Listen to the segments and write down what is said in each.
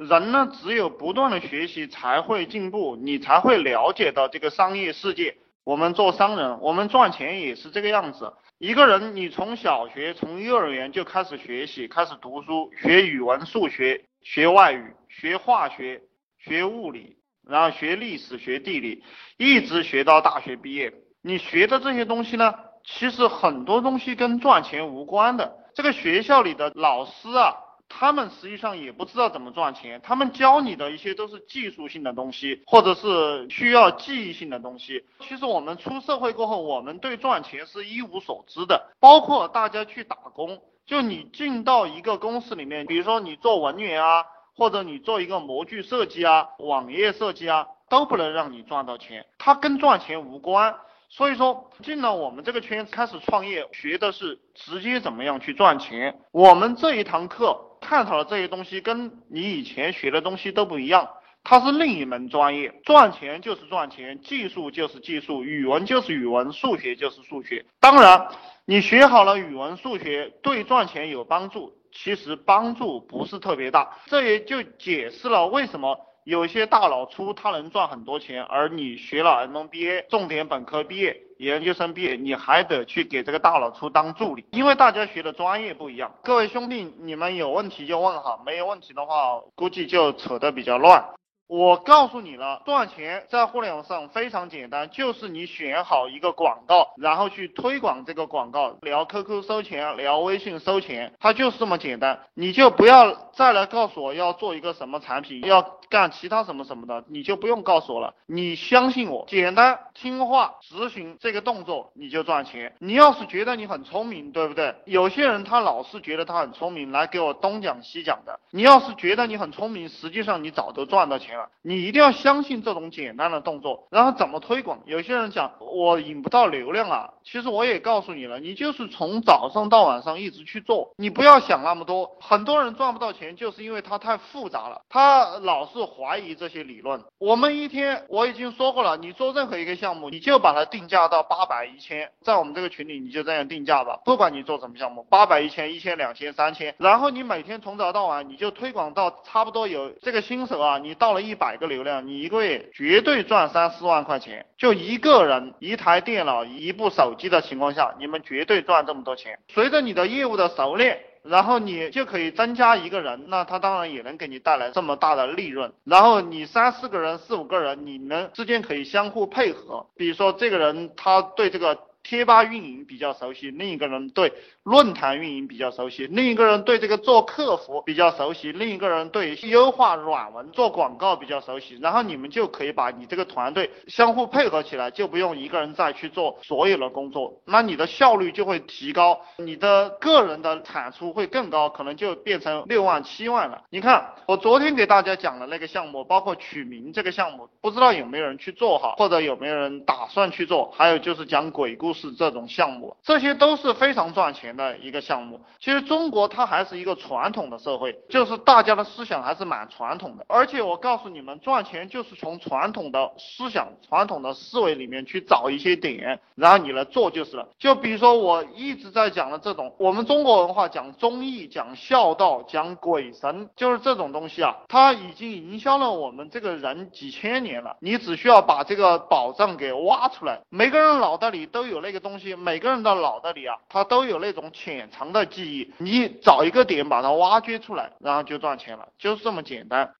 人呢，只有不断的学习才会进步，你才会了解到这个商业世界。我们做商人，我们赚钱也是这个样子。一个人，你从小学、从幼儿园就开始学习，开始读书，学语文、数学、学外语、学化学、学物理，然后学历史、学地理，一直学到大学毕业。你学的这些东西呢，其实很多东西跟赚钱无关的。这个学校里的老师啊。他们实际上也不知道怎么赚钱，他们教你的一些都是技术性的东西，或者是需要记忆性的东西。其实我们出社会过后，我们对赚钱是一无所知的。包括大家去打工，就你进到一个公司里面，比如说你做文员啊，或者你做一个模具设计啊、网页设计啊，都不能让你赚到钱，它跟赚钱无关。所以说，进了我们这个圈开始创业，学的是直接怎么样去赚钱。我们这一堂课。探讨的这些东西跟你以前学的东西都不一样，它是另一门专业，赚钱就是赚钱，技术就是技术，语文就是语文，数学就是数学。当然，你学好了语文、数学，对赚钱有帮助，其实帮助不是特别大。这也就解释了为什么。有些大佬出他能赚很多钱，而你学了 MBA，重点本科毕业、研究生毕业，你还得去给这个大佬出当助理，因为大家学的专业不一样。各位兄弟，你们有问题就问哈，没有问题的话，估计就扯得比较乱。我告诉你了，赚钱在互联网上非常简单，就是你选好一个广告，然后去推广这个广告，聊 QQ 收钱，聊微信收钱，它就是这么简单。你就不要再来告诉我要做一个什么产品，要干其他什么什么的，你就不用告诉我了。你相信我，简单听话执行这个动作，你就赚钱。你要是觉得你很聪明，对不对？有些人他老是觉得他很聪明，来给我东讲西讲的。你要是觉得你很聪明，实际上你早都赚到钱了。你一定要相信这种简单的动作，然后怎么推广？有些人讲我引不到流量啊，其实我也告诉你了，你就是从早上到晚上一直去做，你不要想那么多。很多人赚不到钱，就是因为他太复杂了，他老是怀疑这些理论。我们一天我已经说过了，你做任何一个项目，你就把它定价到八百一千，在我们这个群里你就这样定价吧，不管你做什么项目，八百一千、一千、两千、三千，然后你每天从早到晚你就推广到差不多有这个新手啊，你到了一百个。流量，你一个月绝对赚三四万块钱，就一个人一台电脑一部手机的情况下，你们绝对赚这么多钱。随着你的业务的熟练，然后你就可以增加一个人，那他当然也能给你带来这么大的利润。然后你三四个人、四五个人，你们之间可以相互配合。比如说这个人他对这个贴吧运营比较熟悉，另一个人对。论坛运营比较熟悉，另一个人对这个做客服比较熟悉，另一个人对优化软文做广告比较熟悉，然后你们就可以把你这个团队相互配合起来，就不用一个人再去做所有的工作，那你的效率就会提高，你的个人的产出会更高，可能就变成六万七万了。你看我昨天给大家讲的那个项目，包括取名这个项目，不知道有没有人去做哈，或者有没有人打算去做？还有就是讲鬼故事这种项目，这些都是非常赚钱。的一个项目，其实中国它还是一个传统的社会，就是大家的思想还是蛮传统的。而且我告诉你们，赚钱就是从传统的思想、传统的思维里面去找一些点，然后你来做就是了。就比如说我一直在讲的这种，我们中国文化讲忠义、讲孝道、讲鬼神，就是这种东西啊，它已经营销了我们这个人几千年了。你只需要把这个宝藏给挖出来，每个人脑袋里都有那个东西，每个人的脑袋里啊，他都有那种。种潜藏的记忆，你找一个点把它挖掘出来，然后就赚钱了，就是这么简单。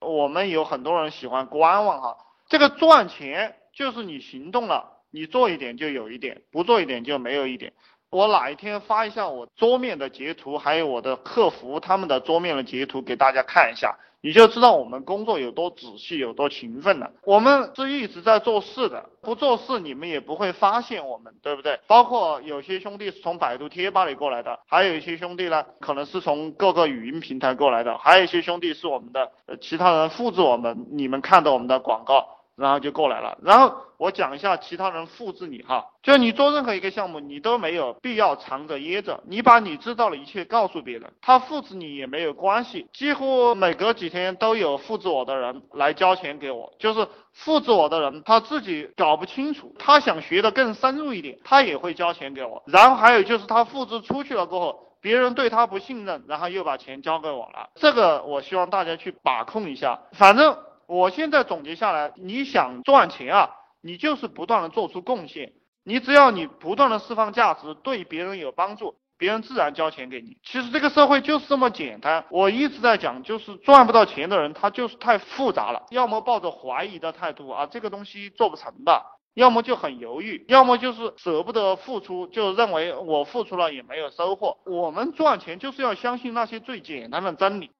我们有很多人喜欢观望哈，这个赚钱就是你行动了，你做一点就有一点，不做一点就没有一点。我哪一天发一下我桌面的截图，还有我的客服他们的桌面的截图给大家看一下。你就知道我们工作有多仔细，有多勤奋了。我们是一直在做事的，不做事你们也不会发现我们，对不对？包括有些兄弟是从百度贴吧里过来的，还有一些兄弟呢，可能是从各个语音平台过来的，还有一些兄弟是我们的其他人复制我们，你们看到我们的广告。然后就过来了，然后我讲一下其他人复制你哈，就你做任何一个项目，你都没有必要藏着掖着，你把你知道的一切告诉别人，他复制你也没有关系，几乎每隔几天都有复制我的人来交钱给我，就是复制我的人他自己搞不清楚，他想学的更深入一点，他也会交钱给我，然后还有就是他复制出去了过后。别人对他不信任，然后又把钱交给我了。这个我希望大家去把控一下。反正我现在总结下来，你想赚钱啊，你就是不断的做出贡献。你只要你不断的释放价值，对别人有帮助。别人自然交钱给你。其实这个社会就是这么简单。我一直在讲，就是赚不到钱的人，他就是太复杂了。要么抱着怀疑的态度啊，这个东西做不成的；要么就很犹豫；要么就是舍不得付出，就认为我付出了也没有收获。我们赚钱就是要相信那些最简单的真理。